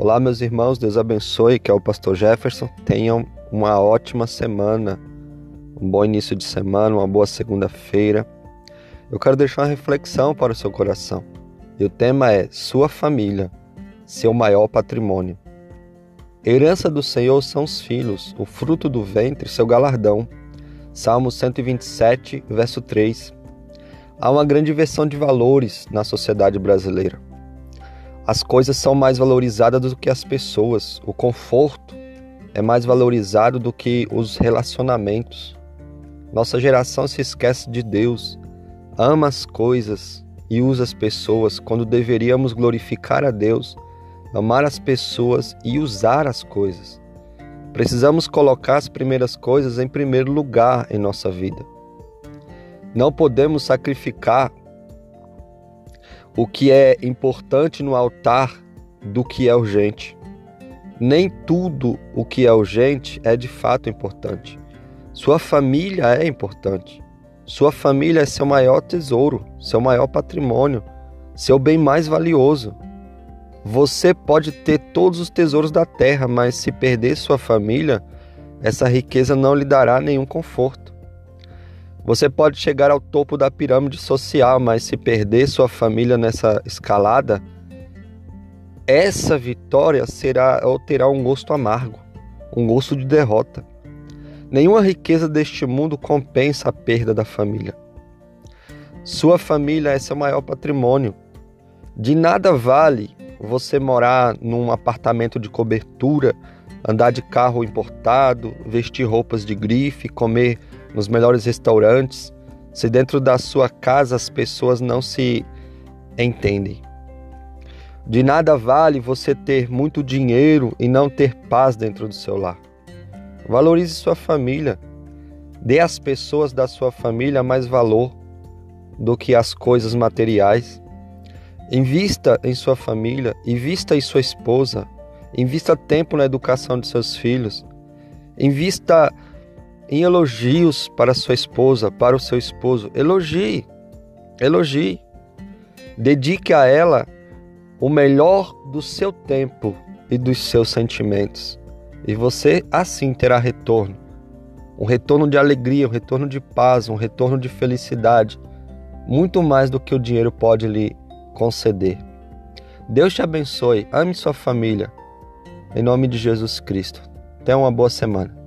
Olá, meus irmãos, Deus abençoe, que é o pastor Jefferson. Tenham uma ótima semana, um bom início de semana, uma boa segunda-feira. Eu quero deixar uma reflexão para o seu coração. E o tema é Sua família, seu maior patrimônio. Herança do Senhor são os filhos, o fruto do ventre, seu galardão. Salmo 127, verso 3. Há uma grande inversão de valores na sociedade brasileira. As coisas são mais valorizadas do que as pessoas. O conforto é mais valorizado do que os relacionamentos. Nossa geração se esquece de Deus, ama as coisas e usa as pessoas quando deveríamos glorificar a Deus, amar as pessoas e usar as coisas. Precisamos colocar as primeiras coisas em primeiro lugar em nossa vida. Não podemos sacrificar o que é importante no altar do que é urgente. Nem tudo o que é urgente é de fato importante. Sua família é importante. Sua família é seu maior tesouro, seu maior patrimônio, seu bem mais valioso. Você pode ter todos os tesouros da terra, mas se perder sua família, essa riqueza não lhe dará nenhum conforto. Você pode chegar ao topo da pirâmide social, mas se perder sua família nessa escalada, essa vitória será ou terá um gosto amargo, um gosto de derrota. Nenhuma riqueza deste mundo compensa a perda da família. Sua família é seu maior patrimônio. De nada vale você morar num apartamento de cobertura, andar de carro importado, vestir roupas de grife, comer nos melhores restaurantes, se dentro da sua casa as pessoas não se entendem. De nada vale você ter muito dinheiro e não ter paz dentro do seu lar. Valorize sua família. Dê às pessoas da sua família mais valor do que as coisas materiais. Invista em sua família, invista em sua esposa, invista tempo na educação de seus filhos, invista em elogios para sua esposa, para o seu esposo. Elogie, elogie. Dedique a ela o melhor do seu tempo e dos seus sentimentos. E você assim terá retorno. Um retorno de alegria, um retorno de paz, um retorno de felicidade. Muito mais do que o dinheiro pode lhe conceder. Deus te abençoe. Ame sua família. Em nome de Jesus Cristo. Tenha uma boa semana.